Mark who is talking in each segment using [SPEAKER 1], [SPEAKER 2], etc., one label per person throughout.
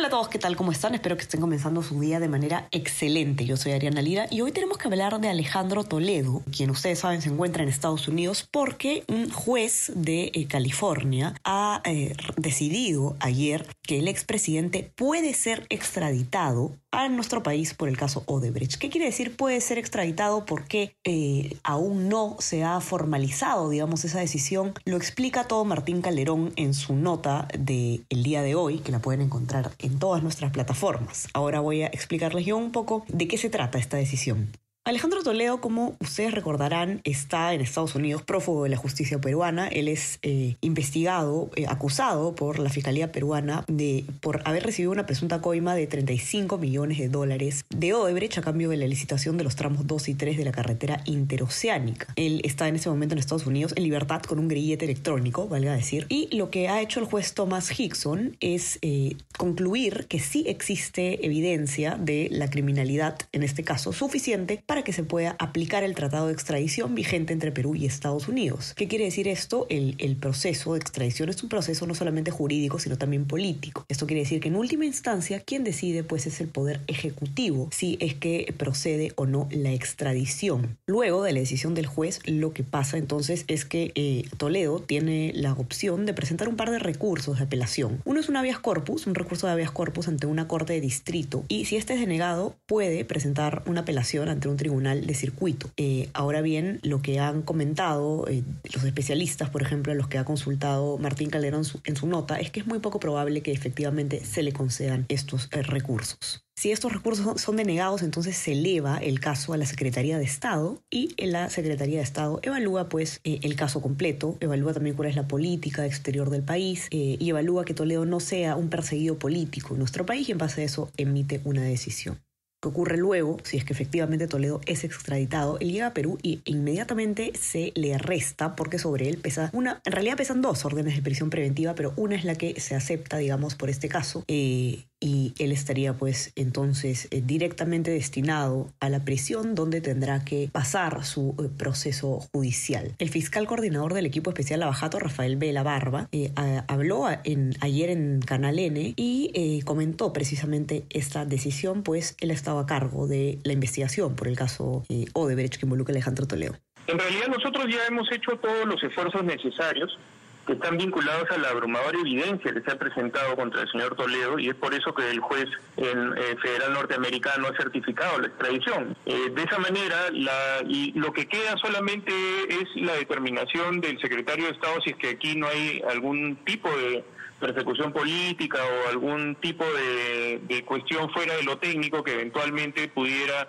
[SPEAKER 1] Hola a todos, ¿qué tal? ¿Cómo están? Espero que estén comenzando su día de manera excelente. Yo soy Ariana Lira y hoy tenemos que hablar de Alejandro Toledo, quien ustedes saben se encuentra en Estados Unidos porque un juez de eh, California ha eh, decidido ayer que el expresidente puede ser extraditado a nuestro país por el caso Odebrecht. ¿Qué quiere decir puede ser extraditado? Porque eh, aún no se ha formalizado, digamos, esa decisión. Lo explica todo Martín Calderón en su nota del el día de hoy, que la pueden encontrar en todas nuestras plataformas. Ahora voy a explicarles yo un poco de qué se trata esta decisión. Alejandro Toledo, como ustedes recordarán, está en Estados Unidos prófugo de la justicia peruana. Él es eh, investigado, eh, acusado por la Fiscalía peruana de por haber recibido una presunta coima de 35 millones de dólares de Odebrecht a cambio de la licitación de los tramos 2 y 3 de la carretera interoceánica. Él está en ese momento en Estados Unidos en libertad con un grillete electrónico, valga decir. Y lo que ha hecho el juez Thomas Hickson es eh, concluir que sí existe evidencia de la criminalidad, en este caso, suficiente para que se pueda aplicar el tratado de extradición vigente entre Perú y Estados Unidos. ¿Qué quiere decir esto? El, proceso de extradición es un proceso no solamente jurídico, sino también político. Esto quiere decir que en última instancia quien decide pues es el poder ejecutivo si es que procede o no la extradición. Luego de la decisión del juez, lo que pasa entonces es que eh, Toledo tiene la opción de presentar un par de recursos de apelación. Uno es un habeas corpus, un recurso de habeas corpus ante una corte de distrito y si este es denegado puede presentar una apelación ante un tribunal de circuito. Eh, ahora bien, lo que han comentado eh, los especialistas, por ejemplo, los que ha consultado Martín Calderón en su nota, es que es muy poco probable que efectivamente se le concedan estos eh, recursos. Si estos recursos son denegados, entonces se eleva el caso a la Secretaría de Estado y la Secretaría de Estado evalúa pues eh, el caso completo, evalúa también cuál es la política exterior del país y evalúa que Toledo no sea un perseguido político en nuestro país y en base a eso emite una decisión que ocurre luego, si es que efectivamente Toledo es extraditado, él llega a Perú y inmediatamente se le arresta porque sobre él pesa una, en realidad pesan dos órdenes de prisión preventiva, pero una es la que se acepta, digamos, por este caso, eh, y él estaría pues entonces eh, directamente destinado a la prisión donde tendrá que pasar su eh, proceso judicial. El fiscal coordinador del equipo especial Abajato, Rafael Vela Barba, eh, habló ayer en Canal N y comentó precisamente esta decisión, pues él estaba a cargo de la investigación por el caso Odebrecht que involucra a Alejandro Toledo.
[SPEAKER 2] En realidad nosotros ya hemos hecho todos los esfuerzos necesarios que están vinculados a la abrumadora evidencia que se ha presentado contra el señor Toledo y es por eso que el juez eh, federal norteamericano ha certificado la extradición. Eh, de esa manera, la, y lo que queda solamente es la determinación del secretario de Estado si es que aquí no hay algún tipo de persecución política o algún tipo de, de cuestión fuera de lo técnico que eventualmente pudiera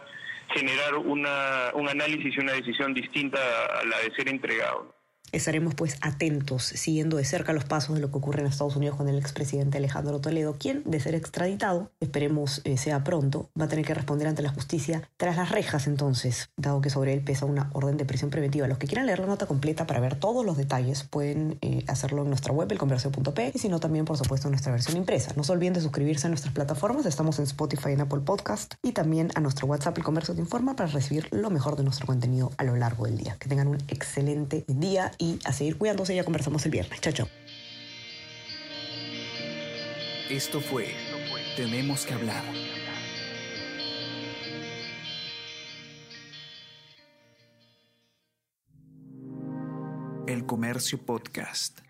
[SPEAKER 2] generar una, un análisis y una decisión distinta a la de ser entregado.
[SPEAKER 1] Estaremos pues atentos, siguiendo de cerca los pasos de lo que ocurre en Estados Unidos con el expresidente Alejandro Toledo, quien, de ser extraditado, esperemos eh, sea pronto, va a tener que responder ante la justicia tras las rejas entonces, dado que sobre él pesa una orden de prisión preventiva. Los que quieran leer la nota completa para ver todos los detalles pueden eh, hacerlo en nuestra web, elconversio.p, y si no también, por supuesto, en nuestra versión impresa. No se olviden de suscribirse a nuestras plataformas, estamos en Spotify en Apple Podcast, y también a nuestro WhatsApp El Comercio Te Informa para recibir lo mejor de nuestro contenido a lo largo del día. Que tengan un excelente día y a seguir cuidándose. Ya conversamos el viernes. Chao, chao.
[SPEAKER 3] Esto fue Tenemos que hablar. El Comercio Podcast.